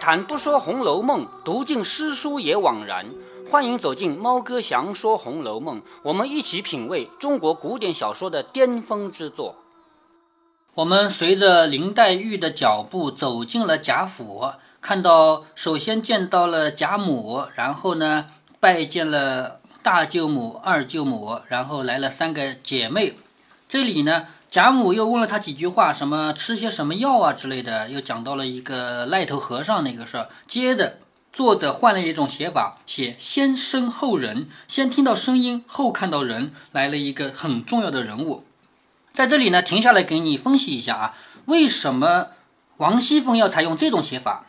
谈不说《红楼梦》，读尽诗书也枉然。欢迎走进猫哥祥说《红楼梦》，我们一起品味中国古典小说的巅峰之作。我们随着林黛玉的脚步走进了贾府，看到首先见到了贾母，然后呢拜见了大舅母、二舅母，然后来了三个姐妹。这里呢。贾母又问了他几句话，什么吃些什么药啊之类的，又讲到了一个赖头和尚那个事儿。接着，作者换了一种写法，写先声后人，先听到声音，后看到人，来了一个很重要的人物。在这里呢，停下来给你分析一下啊，为什么王熙凤要采用这种写法？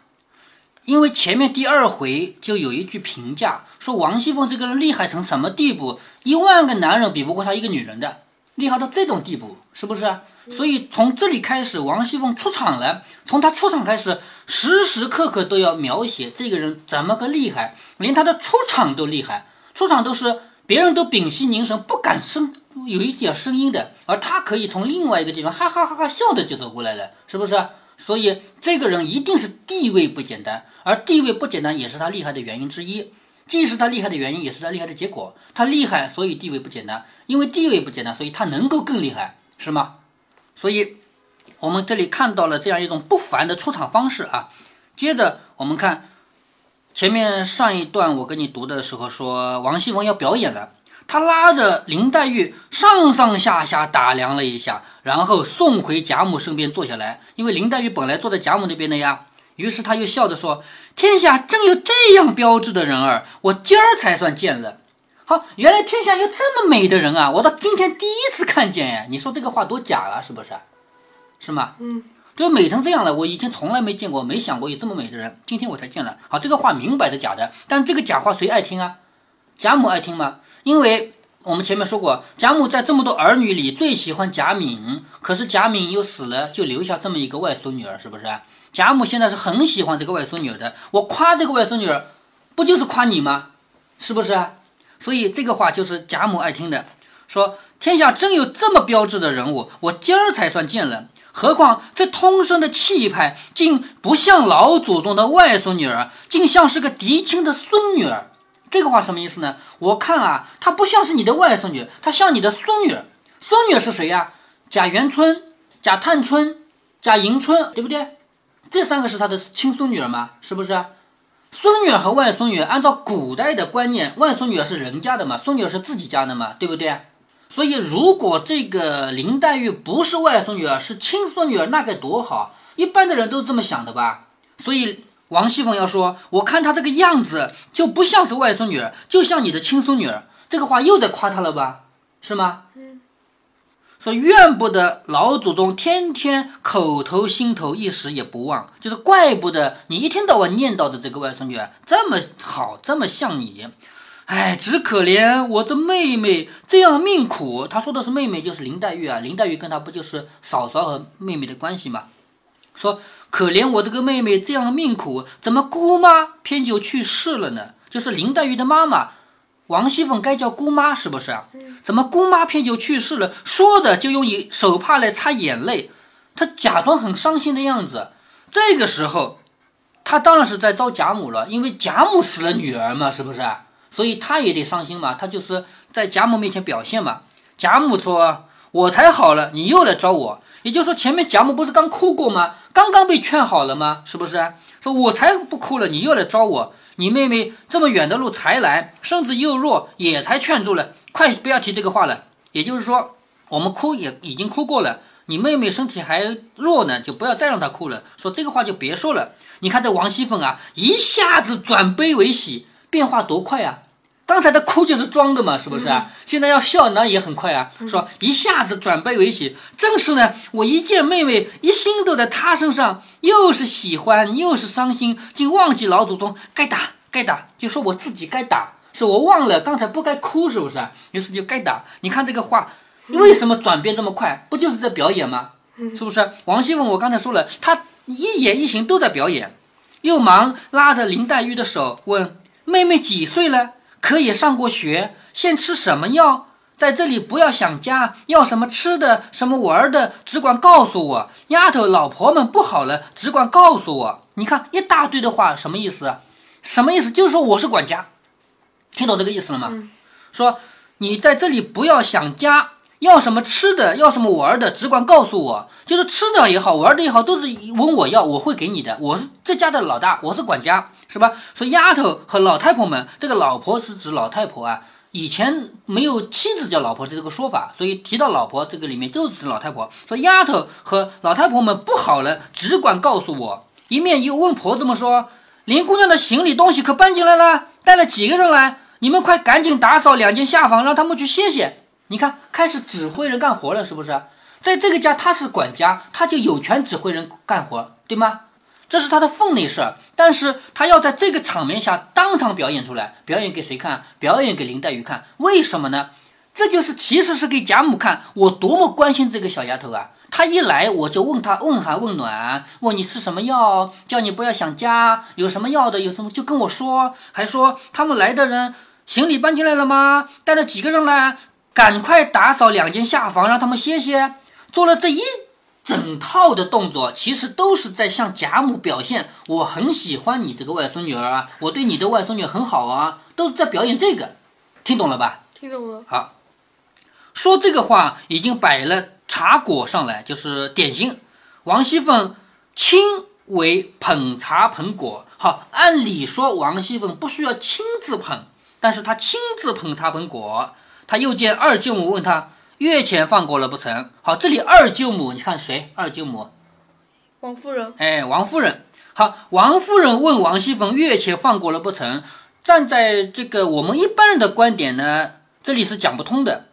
因为前面第二回就有一句评价，说王熙凤这个人厉害成什么地步，一万个男人比不过她一个女人的。厉害到这种地步，是不是？所以从这里开始，王熙凤出场了。从她出场开始，时时刻刻都要描写这个人怎么个厉害，连她的出场都厉害。出场都是别人都屏息凝神，不敢声有一点声音的，而她可以从另外一个地方哈哈哈哈笑着就走过来了，是不是？所以这个人一定是地位不简单，而地位不简单也是他厉害的原因之一。既是他厉害的原因，也是他厉害的结果。他厉害，所以地位不简单；因为地位不简单，所以他能够更厉害，是吗？所以，我们这里看到了这样一种不凡的出场方式啊。接着我们看前面上一段，我跟你读的时候说，王熙凤要表演了，他拉着林黛玉上上下下打量了一下，然后送回贾母身边坐下来，因为林黛玉本来坐在贾母那边的呀。于是他又笑着说：“天下真有这样标致的人儿，我今儿才算见了。好，原来天下有这么美的人啊！我到今天第一次看见呀！你说这个话多假啊，是不是？是吗？嗯，这美成这样了，我以前从来没见过，没想过有这么美的人，今天我才见了。好，这个话明摆着假的，但这个假话谁爱听啊？贾母爱听吗？因为我们前面说过，贾母在这么多儿女里最喜欢贾敏，可是贾敏又死了，就留下这么一个外孙女儿，是不是？”贾母现在是很喜欢这个外孙女儿的，我夸这个外孙女儿，不就是夸你吗？是不是？所以这个话就是贾母爱听的，说天下真有这么标致的人物，我今儿才算见了。何况这通身的气派，竟不像老祖宗的外孙女儿，竟像是个嫡亲的孙女儿。这个话什么意思呢？我看啊，她不像是你的外孙女，她像你的孙女。孙女是谁呀？贾元春、贾探春、贾迎春，对不对？这三个是他的亲孙女儿吗？是不是？孙女和外孙女，按照古代的观念，外孙女是人家的嘛，孙女是自己家的嘛，对不对？所以，如果这个林黛玉不是外孙女儿，是亲孙女儿，那该多好！一般的人都这么想的吧？所以，王熙凤要说，我看她这个样子就不像是外孙女儿，就像你的亲孙女儿，这个话又在夸她了吧？是吗？嗯说怨不得老祖宗天天口头心头一时也不忘，就是怪不得你一天到晚念叨的这个外孙女这么好，这么像你。哎，只可怜我的妹妹这样命苦。她说的是妹妹，就是林黛玉啊。林黛玉跟她不就是嫂嫂和妹妹的关系吗？说可怜我这个妹妹这样命苦，怎么姑妈偏就去世了呢？就是林黛玉的妈妈。王熙凤该叫姑妈是不是啊？怎么姑妈偏就去世了？说着就用一手帕来擦眼泪，她假装很伤心的样子。这个时候，她当然是在招贾母了，因为贾母死了女儿嘛，是不是？所以她也得伤心嘛。她就是在贾母面前表现嘛。贾母说：“我才好了，你又来招我。”也就是说，前面贾母不是刚哭过吗？刚刚被劝好了吗？是不是？说我才不哭了，你又来招我。你妹妹这么远的路才来，身子又弱，也才劝住了。快不要提这个话了。也就是说，我们哭也已经哭过了。你妹妹身体还弱呢，就不要再让她哭了。说这个话就别说了。你看这王熙凤啊，一下子转悲为喜，变化多快啊！刚才的哭就是装的嘛，是不是啊？现在要笑呢也很快啊。说一下子转悲为喜，正是呢。我一见妹妹，一心都在她身上，又是喜欢又是伤心，竟忘记老祖宗该打。该打就说我自己该打，是我忘了刚才不该哭，是不是？于是就该打。你看这个话，为什么转变这么快？不就是在表演吗？是不是？王熙凤，我刚才说了，她一言一行都在表演。又忙拉着林黛玉的手问：“妹妹几岁了？可也上过学？现吃什么药？在这里不要想家，要什么吃的，什么玩的，只管告诉我。丫头老婆们不好了，只管告诉我。”你看一大堆的话，什么意思啊？什么意思？就是说我是管家，听懂这个意思了吗？说你在这里不要想家，要什么吃的，要什么玩的，只管告诉我。就是吃的也好，玩的也好，都是问我要，我会给你的。我是这家的老大，我是管家，是吧？说丫头和老太婆们，这个老婆是指老太婆啊。以前没有妻子叫老婆的这个说法，所以提到老婆这个里面就指老太婆。说丫头和老太婆们不好了，只管告诉我。一面又问婆子们说：“林姑娘的行李东西可搬进来了？带了几个人来？你们快赶紧打扫两间下房，让他们去歇歇。”你看，开始指挥人干活了，是不是？在这个家他是管家，他就有权指挥人干活，对吗？这是他的分内事儿，但是他要在这个场面下当场表演出来，表演给谁看？表演给林黛玉看。为什么呢？这就是其实是给贾母看，我多么关心这个小丫头啊！她一来我就问她问寒问暖，问你吃什么药，叫你不要想家，有什么药的，有什么就跟我说，还说他们来的人行李搬进来了吗？带了几个人来？赶快打扫两间下房，让他们歇歇。做了这一。整套的动作其实都是在向贾母表现，我很喜欢你这个外孙女儿啊，我对你的外孙女很好啊，都是在表演这个，听懂了吧？听懂了。好，说这个话已经摆了茶果上来，就是点心。王熙凤亲为捧茶捧果。好，按理说王熙凤不需要亲自捧，但是她亲自捧茶捧果。她又见二舅母问她。月钱放过了不成？好，这里二舅母，你看谁？二舅母，王夫人。哎，王夫人。好，王夫人问王熙凤月钱放过了不成？站在这个我们一般人的观点呢，这里是讲不通的。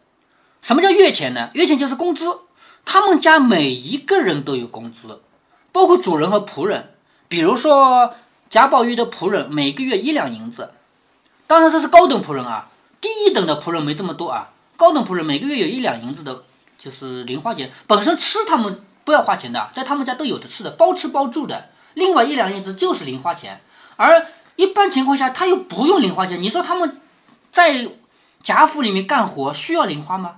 什么叫月钱呢？月钱就是工资，他们家每一个人都有工资，包括主人和仆人。比如说贾宝玉的仆人每个月一两银子，当然这是高等仆人啊，低一等的仆人没这么多啊。高等仆人每个月有一两银子的，就是零花钱。本身吃他们不要花钱的，在他们家都有的吃的，包吃包住的。另外一两银子就是零花钱，而一般情况下他又不用零花钱。你说他们在贾府里面干活需要零花吗？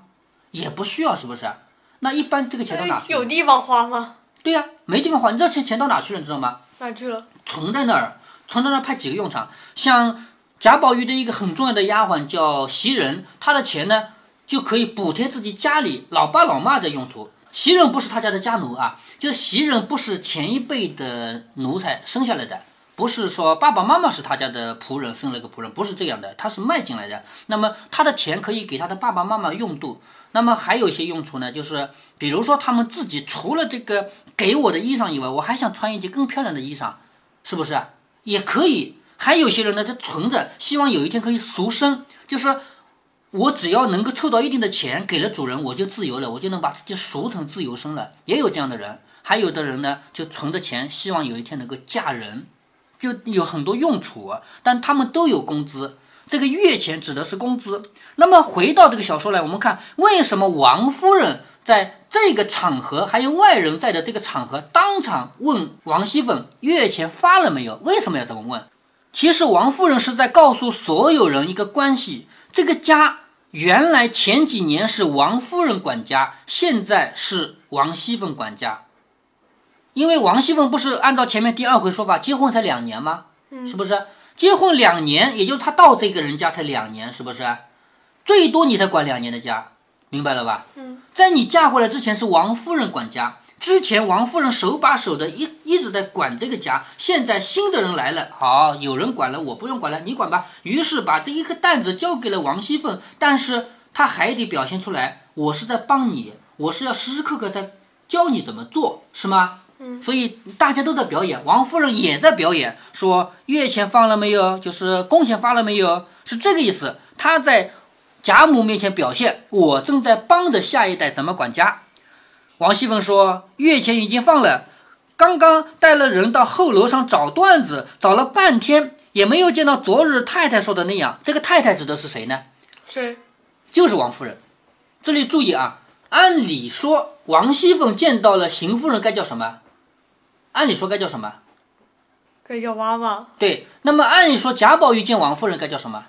也不需要，是不是？那一般这个钱到哪去？有地方花吗？对呀，没地方花。你知道钱钱到哪去了？你知道吗？哪去了？存在那儿，存在那儿派几个用场。像贾宝玉的一个很重要的丫鬟叫袭人，她的钱呢？就可以补贴自己家里老爸老妈的用途。袭人不是他家的家奴啊，就是袭人不是前一辈的奴才生下来的，不是说爸爸妈妈是他家的仆人生了个仆人，不是这样的，他是卖进来的。那么他的钱可以给他的爸爸妈妈用度。那么还有一些用处呢，就是比如说他们自己除了这个给我的衣裳以外，我还想穿一件更漂亮的衣裳，是不是？也可以。还有些人呢，他存着，希望有一天可以赎身，就是。我只要能够凑到一定的钱，给了主人，我就自由了，我就能把自己赎成自由身了。也有这样的人，还有的人呢，就存着钱，希望有一天能够嫁人，就有很多用处。但他们都有工资，这个月钱指的是工资。那么回到这个小说来，我们看为什么王夫人在这个场合，还有外人在的这个场合，当场问王熙凤月钱发了没有？为什么要这么问？其实王夫人是在告诉所有人一个关系。这个家原来前几年是王夫人管家，现在是王熙凤管家。因为王熙凤不是按照前面第二回说法，结婚才两年吗？是不是？结婚两年，也就是她到这个人家才两年，是不是？最多你才管两年的家，明白了吧？嗯，在你嫁过来之前是王夫人管家。之前王夫人手把手的一一直在管这个家，现在新的人来了，好，有人管了，我不用管了，你管吧。于是把这一个担子交给了王熙凤，但是她还得表现出来，我是在帮你，我是要时时刻刻在教你怎么做，是吗？嗯，所以大家都在表演，王夫人也在表演，说月钱放了没有，就是工钱发了没有，是这个意思。她在贾母面前表现，我正在帮着下一代怎么管家。王熙凤说：“月钱已经放了，刚刚带了人到后楼上找段子，找了半天也没有见到昨日太太说的那样。这个太太指的是谁呢？是？就是王夫人。这里注意啊，按理说王熙凤见到了邢夫人该叫什么？按理说该叫什么？该叫妈妈。对。那么按理说贾宝玉见王夫人该叫什么？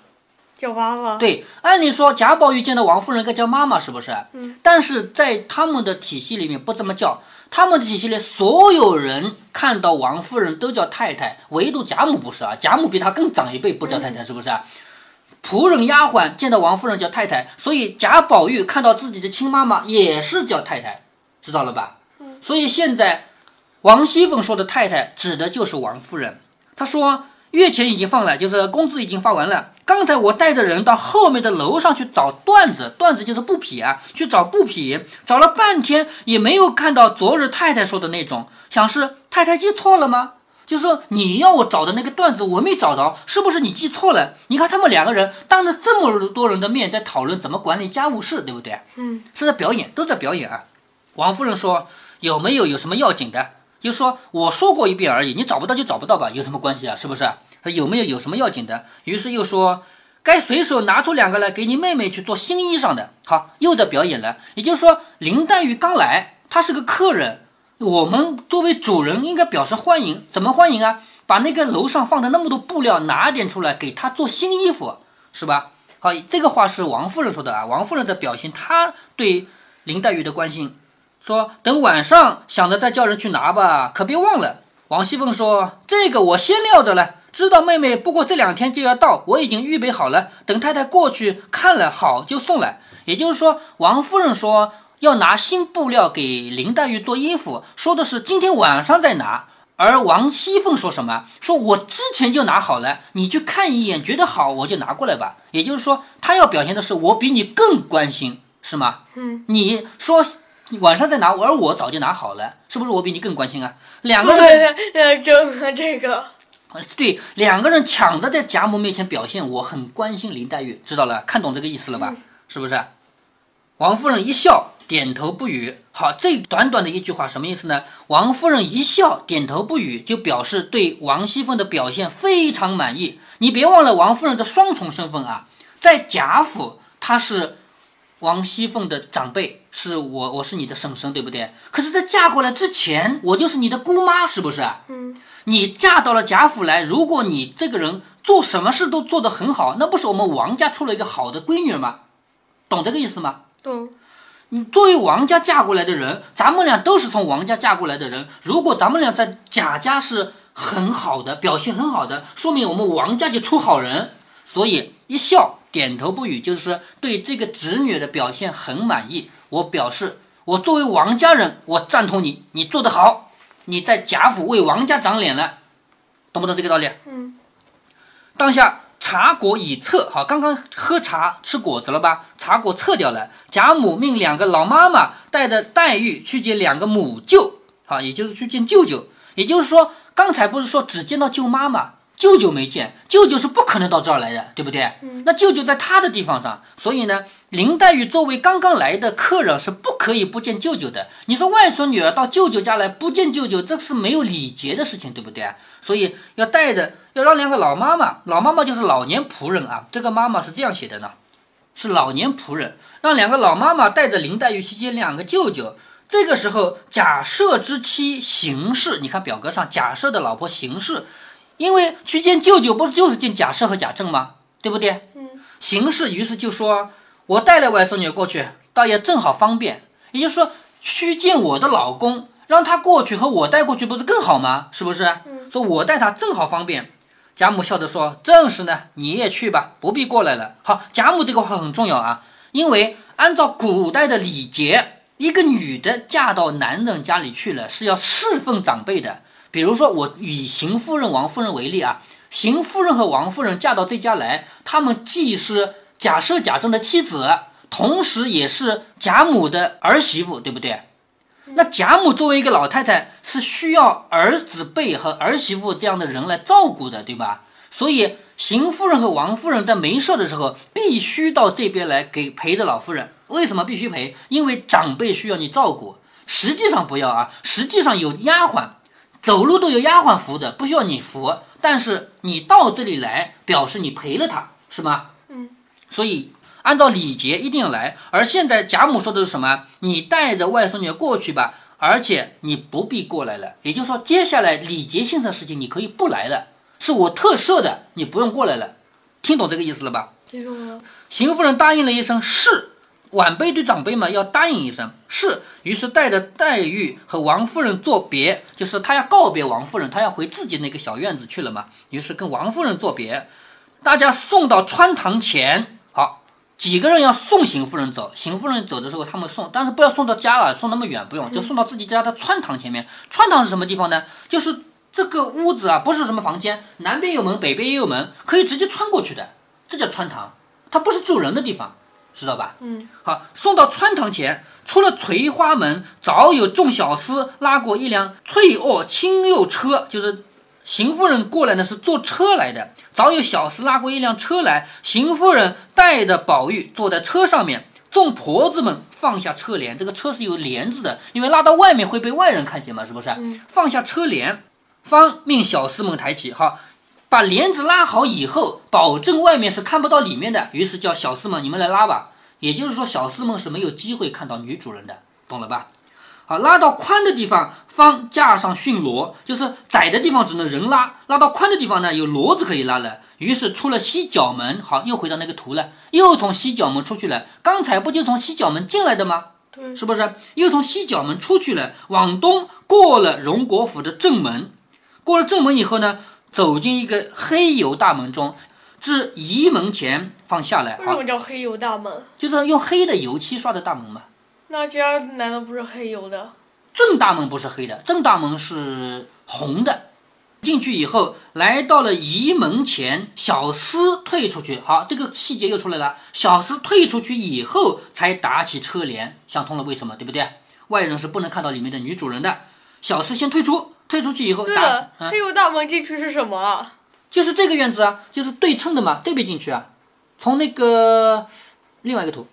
叫妈妈。对，按理说贾宝玉见到王夫人该叫妈妈，是不是？嗯。但是在他们的体系里面不这么叫，他们的体系里所有人看到王夫人都叫太太，唯独贾母不是啊，贾母比她更长一辈，不叫太太，是不是啊？仆人丫鬟见到王夫人叫太太，所以贾宝玉看到自己的亲妈妈也是叫太太，知道了吧？嗯。所以现在王熙凤说的太太指的就是王夫人。她说月钱已经放了，就是工资已经发完了。刚才我带着人到后面的楼上去找缎子，缎子就是布匹啊，去找布匹，找了半天也没有看到昨日太太说的那种，想是太太记错了吗？就是说你要我找的那个段子我没找着，是不是你记错了？你看他们两个人当着这么多人的面在讨论怎么管理家务事，对不对？嗯，是在表演，都在表演啊。王夫人说有没有有什么要紧的？就说我说过一遍而已，你找不到就找不到吧，有什么关系啊？是不是？他有没有有什么要紧的？于是又说该随手拿出两个来给你妹妹去做新衣裳的。好，又在表演了。也就是说林黛玉刚来，她是个客人。我们作为主人应该表示欢迎，怎么欢迎啊？把那个楼上放的那么多布料拿点出来，给她做新衣服，是吧？好，这个话是王夫人说的啊。王夫人的表现，她对林黛玉的关心，说等晚上想着再叫人去拿吧，可别忘了。王熙凤说这个我先撂着了，知道妹妹不过这两天就要到，我已经预备好了，等太太过去看了好就送来。也就是说，王夫人说。要拿新布料给林黛玉做衣服，说的是今天晚上再拿。而王熙凤说什么？说我之前就拿好了，你去看一眼，觉得好我就拿过来吧。也就是说，她要表现的是我比你更关心，是吗？嗯。你说晚上再拿，而我早就拿好了，是不是我比你更关心啊？两个人呃争啊这个。对，两个人抢着在贾母面前表现我很关心林黛玉，知道了，看懂这个意思了吧？是不是？王夫人一笑。点头不语。好，这短短的一句话什么意思呢？王夫人一笑，点头不语，就表示对王熙凤的表现非常满意。你别忘了王夫人的双重身份啊，在贾府她是王熙凤的长辈，是我，我是你的婶婶，对不对？可是，在嫁过来之前，我就是你的姑妈，是不是？嗯。你嫁到了贾府来，如果你这个人做什么事都做得很好，那不是我们王家出了一个好的闺女吗？懂这个意思吗？懂。你作为王家嫁过来的人，咱们俩都是从王家嫁过来的人。如果咱们俩在贾家是很好的，表现很好的，说明我们王家就出好人。所以一笑，点头不语，就是对这个侄女的表现很满意。我表示，我作为王家人，我赞同你，你做得好，你在贾府为王家长脸了，懂不懂这个道理？嗯。当下。茶果已撤，好，刚刚喝茶吃果子了吧？茶果撤掉了。贾母命两个老妈妈带着黛玉去见两个母舅，好，也就是去见舅舅。也就是说，刚才不是说只见到舅妈吗？舅舅没见，舅舅是不可能到这儿来的，对不对？那舅舅在他的地方上，所以呢，林黛玉作为刚刚来的客人是不可以不见舅舅的。你说外孙女儿到舅舅家来不见舅舅，这是没有礼节的事情，对不对？所以要带着，要让两个老妈妈，老妈妈就是老年仆人啊。这个妈妈是这样写的呢，是老年仆人，让两个老妈妈带着林黛玉去见两个舅舅。这个时候，贾赦之妻邢氏，你看表格上贾赦的老婆邢氏。因为去见舅舅，不是就是见贾赦和贾政吗？对不对？嗯。邢氏于是就说：“我带了外孙女过去，倒也正好方便。也就是说，去见我的老公，让他过去和我带过去，不是更好吗？是不是？嗯。说我带他正好方便。”贾母笑着说：“正是呢，你也去吧，不必过来了。”好，贾母这个话很重要啊，因为按照古代的礼节，一个女的嫁到男人家里去了，是要侍奉长辈的。比如说，我以邢夫人、王夫人为例啊，邢夫人和王夫人嫁到这家来，他们既是贾赦、贾政的妻子，同时也是贾母的儿媳妇，对不对？那贾母作为一个老太太，是需要儿子辈和儿媳妇这样的人来照顾的，对吧？所以邢夫人和王夫人在没事的时候，必须到这边来给陪着老夫人。为什么必须陪？因为长辈需要你照顾。实际上不要啊，实际上有丫鬟。走路都有丫鬟扶着，不需要你扶。但是你到这里来，表示你陪了他，是吗？嗯。所以按照礼节一定要来。而现在贾母说的是什么？你带着外孙女过去吧，而且你不必过来了。也就是说，接下来礼节性的事情你可以不来了，是我特赦的，你不用过来了。听懂这个意思了吧？听懂了。邢夫人答应了一声是，晚辈对长辈嘛要答应一声是，于是带着黛玉和王夫人作别，就是他要告别王夫人，他要回自己那个小院子去了嘛。于是跟王夫人作别，大家送到穿堂前，好，几个人要送邢夫人走。邢夫人走的时候，他们送，但是不要送到家了，送那么远不用，就送到自己家的穿堂前面。穿堂是什么地方呢？就是这个屋子啊，不是什么房间，南边有门，北边也有门，可以直接穿过去的，这叫穿堂。它不是住人的地方，知道吧？嗯，好，送到穿堂前，出了垂花门，早有众小厮拉过一辆翠卧青釉车，就是邢夫人过来呢是坐车来的，早有小厮拉过一辆车来，邢夫人带着宝玉坐在车上面，众婆子们放下车帘，这个车是有帘子的，因为拉到外面会被外人看见嘛，是不是？嗯放下车帘，方命小厮们抬起，好。把帘子拉好以后，保证外面是看不到里面的。于是叫小厮们，你们来拉吧。也就是说，小厮们是没有机会看到女主人的，懂了吧？好，拉到宽的地方，方架上驯骡，就是窄的地方只能人拉，拉到宽的地方呢，有骡子可以拉了。于是出了西角门，好，又回到那个图了，又从西角门出去了。刚才不就从西角门进来的吗？对，是不是？又从西角门出去了，往东过了荣国府的正门，过了正门以后呢，走进一个黑油大门中，至仪门前放下来，为什，么叫黑油大门？就是用黑的油漆刷的大门嘛。那家难道不是黑油的？正大门不是黑的，正大门是红的。进去以后，来到了仪门前，小厮退出去。好，这个细节又出来了。小厮退出去以后，才打起车帘，想通了为什么，对不对？外人是不能看到里面的女主人的。小厮先退出，退出去以后打对了，，嗯黑，油大门进去是什么啊？就是这个院子啊，就是对称的嘛，对边进去啊。从那个另外一个图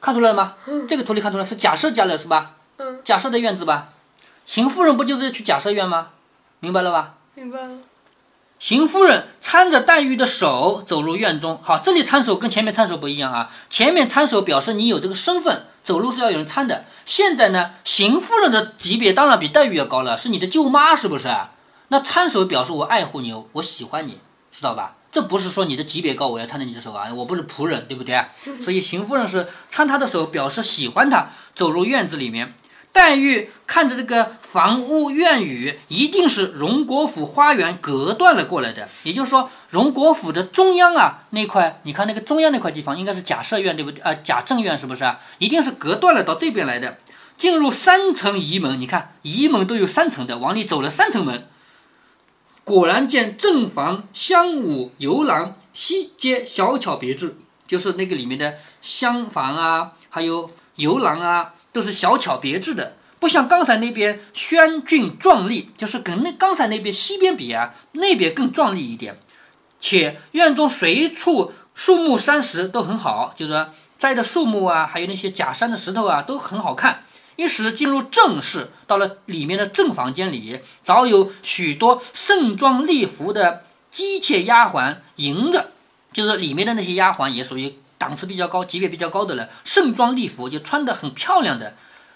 看出来了吗？这个图里看出来是假设家了是吧？嗯，假设的院子吧。邢夫人不就是去假设院吗？明白了吧？明白了。邢夫人搀着黛玉的手走入院中。好，这里搀手跟前面搀手不一样啊。前面搀手表示你有这个身份，走路是要有人搀的。现在呢，邢夫人的级别当然比黛玉要高了，是你的舅妈，是不是？那搀手表示我爱护你，我喜欢你，知道吧？这不是说你的级别高，我要搀着你的手啊，我不是仆人，对不对？所以邢夫人是搀她的手，表示喜欢她，走入院子里面。黛玉看着这个房屋院宇，一定是荣国府花园隔断了过来的。也就是说，荣国府的中央啊那块，你看那个中央那块地方，应该是假设院对不对？啊、贾正院是不是啊？一定是隔断了到这边来的。进入三层仪门，你看仪门都有三层的，往里走了三层门，果然见正房、香舞、游廊西街小巧别致，就是那个里面的厢房啊，还有游廊啊，都是小巧别致的，不像刚才那边轩峻壮丽，就是跟那刚才那边西边比啊，那边更壮丽一点。且院中随处树木山石都很好，就是说栽的树木啊，还有那些假山的石头啊，都很好看。一时进入正室，到了里面的正房间里，早有许多盛装丽服的姬妾丫鬟迎着，就是里面的那些丫鬟也属于档次比较高、级别比较高的人，盛装丽服就穿得很漂亮的。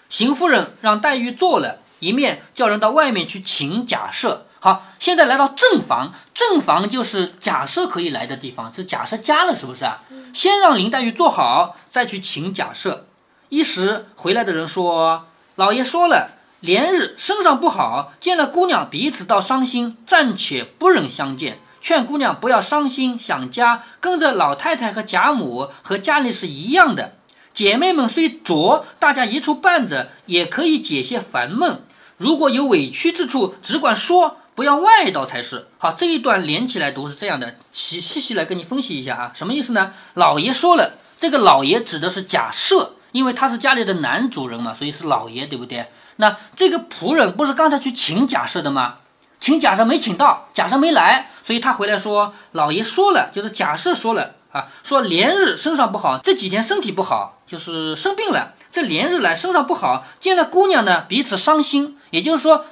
邢夫人让黛玉坐了，一面叫人到外面去请假设。好，现在来到正房，正房就是假设可以来的地方，是假设家了，是不是啊？先让林黛玉坐好，再去请假设。一时回来的人说：“老爷说了，连日身上不好，见了姑娘彼此倒伤心，暂且不忍相见。劝姑娘不要伤心想家，跟着老太太和贾母和家里是一样的。姐妹们虽拙，大家一处伴着，也可以解些烦闷。如果有委屈之处，只管说，不要外道才是。好，这一段连起来读是这样的，细细细来跟你分析一下啊，什么意思呢？老爷说了，这个老爷指的是假设。因为他是家里的男主人嘛，所以是老爷，对不对？那这个仆人不是刚才去请贾赦的吗？请贾赦没请到，贾赦没来，所以他回来说，老爷说了，就是贾赦说了啊，说连日身上不好，这几天身体不好，就是生病了。这连日来身上不好，见了姑娘呢，彼此伤心。也就是说，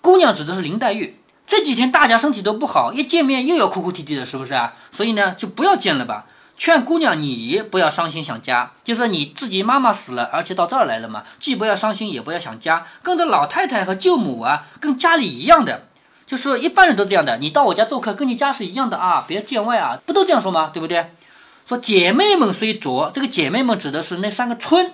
姑娘指的是林黛玉。这几天大家身体都不好，一见面又要哭哭啼啼的，是不是啊？所以呢，就不要见了吧。劝姑娘你不要伤心想家，就是你自己妈妈死了，而且到这儿来了嘛，既不要伤心，也不要想家，跟着老太太和舅母啊，跟家里一样的。就是一般人都这样的，你到我家做客，跟你家是一样的啊，别见外啊，不都这样说吗？对不对？说姐妹们虽拙，这个姐妹们指的是那三个春，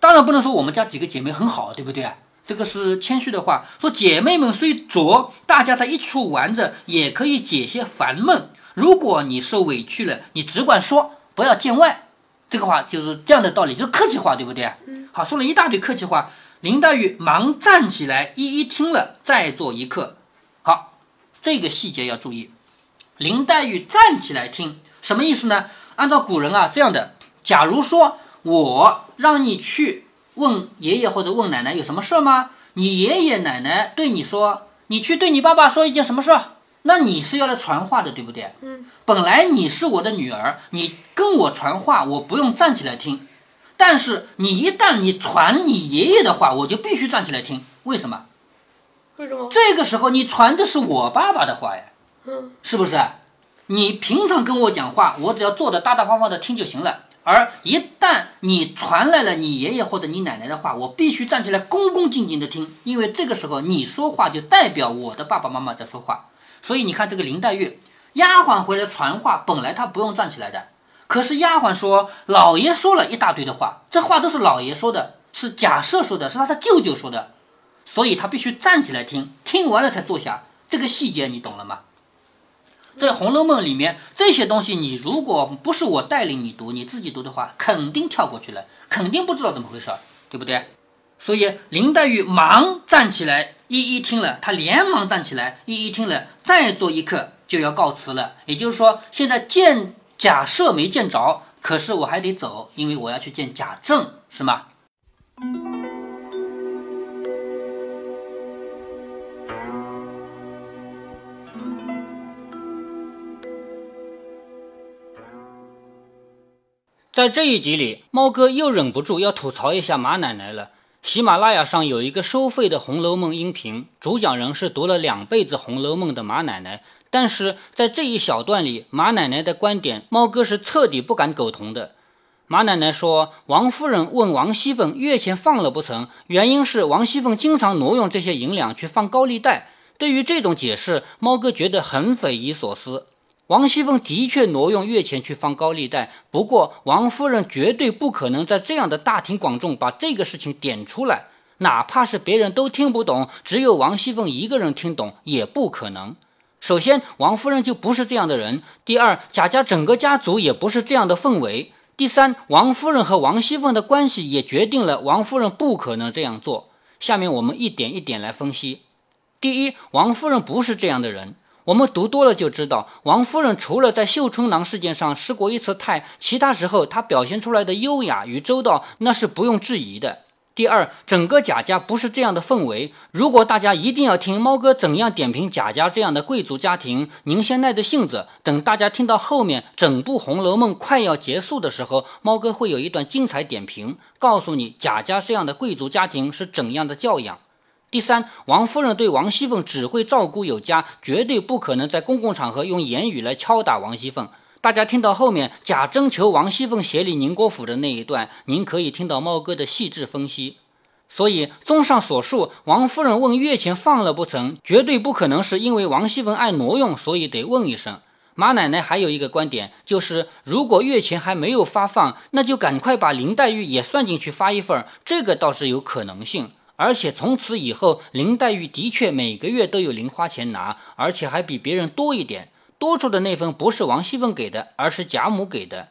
当然不能说我们家几个姐妹很好，对不对？这个是谦虚的话。说姐妹们虽拙，大家在一处玩着，也可以解些烦闷。如果你受委屈了，你只管说，不要见外。这个话就是这样的道理，就是客气话，对不对？嗯。好，说了一大堆客气话，林黛玉忙站起来，一一听了，再做一刻。好，这个细节要注意。林黛玉站起来听，什么意思呢？按照古人啊，这样的，假如说我让你去问爷爷或者问奶奶有什么事吗？你爷爷奶奶对你说，你去对你爸爸说一件什么事？那你是要来传话的，对不对？嗯。本来你是我的女儿，你跟我传话，我不用站起来听。但是你一旦你传你爷爷的话，我就必须站起来听。为什么？为什么？这个时候你传的是我爸爸的话呀，嗯，是不是？你平常跟我讲话，我只要坐着大大方方的听就行了。而一旦你传来了你爷爷或者你奶奶的话，我必须站起来恭恭敬敬的听，因为这个时候你说话就代表我的爸爸妈妈在说话。所以你看这个林黛玉，丫鬟回来传话，本来她不用站起来的，可是丫鬟说老爷说了一大堆的话，这话都是老爷说的，是假设说的，是他的舅舅说的。所以他必须站起来听，听完了才坐下。这个细节你懂了吗？在《红楼梦》里面，这些东西你如果不是我带领你读，你自己读的话，肯定跳过去了，肯定不知道怎么回事，对不对？所以林黛玉忙站起来，一一听了，她连忙站起来，一一听了，再做一刻就要告辞了。也就是说，现在见贾赦没见着，可是我还得走，因为我要去见贾政，是吗？在这一集里，猫哥又忍不住要吐槽一下马奶奶了。喜马拉雅上有一个收费的《红楼梦》音频，主讲人是读了两辈子《红楼梦》的马奶奶，但是在这一小段里，马奶奶的观点，猫哥是彻底不敢苟同的。马奶奶说，王夫人问王熙凤月钱放了不成，原因是王熙凤经常挪用这些银两去放高利贷。对于这种解释，猫哥觉得很匪夷所思。王熙凤的确挪用月钱去放高利贷，不过王夫人绝对不可能在这样的大庭广众把这个事情点出来，哪怕是别人都听不懂，只有王熙凤一个人听懂也不可能。首先，王夫人就不是这样的人；第二，贾家整个家族也不是这样的氛围；第三，王夫人和王熙凤的关系也决定了王夫人不可能这样做。下面我们一点一点来分析。第一，王夫人不是这样的人。我们读多了就知道，王夫人除了在绣春囊事件上失过一次态，其他时候她表现出来的优雅与周到，那是不用质疑的。第二，整个贾家不是这样的氛围。如果大家一定要听猫哥怎样点评贾家这样的贵族家庭，您先耐着性子，等大家听到后面整部《红楼梦》快要结束的时候，猫哥会有一段精彩点评，告诉你贾家这样的贵族家庭是怎样的教养。第三，王夫人对王熙凤只会照顾有加，绝对不可能在公共场合用言语来敲打王熙凤。大家听到后面贾征求王熙凤协理宁国府的那一段，您可以听到猫哥的细致分析。所以，综上所述，王夫人问月钱放了不成，绝对不可能是因为王熙凤爱挪用，所以得问一声。马奶奶还有一个观点，就是如果月钱还没有发放，那就赶快把林黛玉也算进去发一份，这个倒是有可能性。而且从此以后，林黛玉的确每个月都有零花钱拿，而且还比别人多一点。多出的那份不是王熙凤给的，而是贾母给的。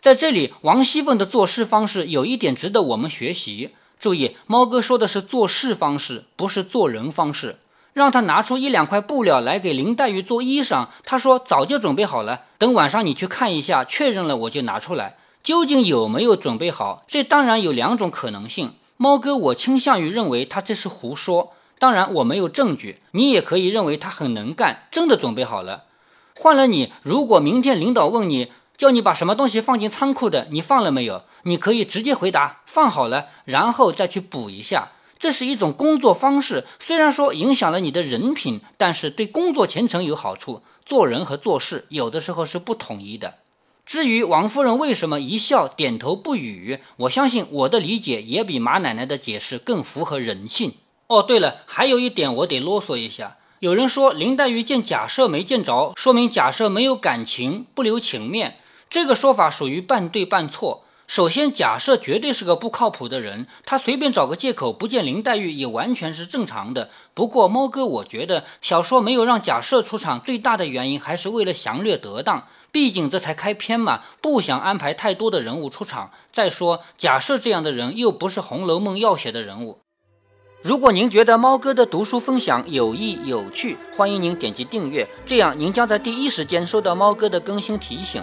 在这里，王熙凤的做事方式有一点值得我们学习。注意，猫哥说的是做事方式，不是做人方式。让他拿出一两块布料来给林黛玉做衣裳，他说早就准备好了，等晚上你去看一下，确认了我就拿出来。究竟有没有准备好？这当然有两种可能性。猫哥，我倾向于认为他这是胡说。当然，我没有证据。你也可以认为他很能干，真的准备好了。换了你，如果明天领导问你，叫你把什么东西放进仓库的，你放了没有？你可以直接回答放好了，然后再去补一下。这是一种工作方式，虽然说影响了你的人品，但是对工作前程有好处。做人和做事有的时候是不统一的。至于王夫人为什么一笑点头不语，我相信我的理解也比马奶奶的解释更符合人性。哦，对了，还有一点我得啰嗦一下，有人说林黛玉见贾赦没见着，说明贾赦没有感情，不留情面。这个说法属于半对半错。首先，贾赦绝对是个不靠谱的人，他随便找个借口不见林黛玉也完全是正常的。不过，猫哥，我觉得小说没有让贾赦出场，最大的原因还是为了详略得当。毕竟这才开篇嘛，不想安排太多的人物出场。再说，贾赦这样的人又不是《红楼梦》要写的人物。如果您觉得猫哥的读书分享有益有趣，欢迎您点击订阅，这样您将在第一时间收到猫哥的更新提醒。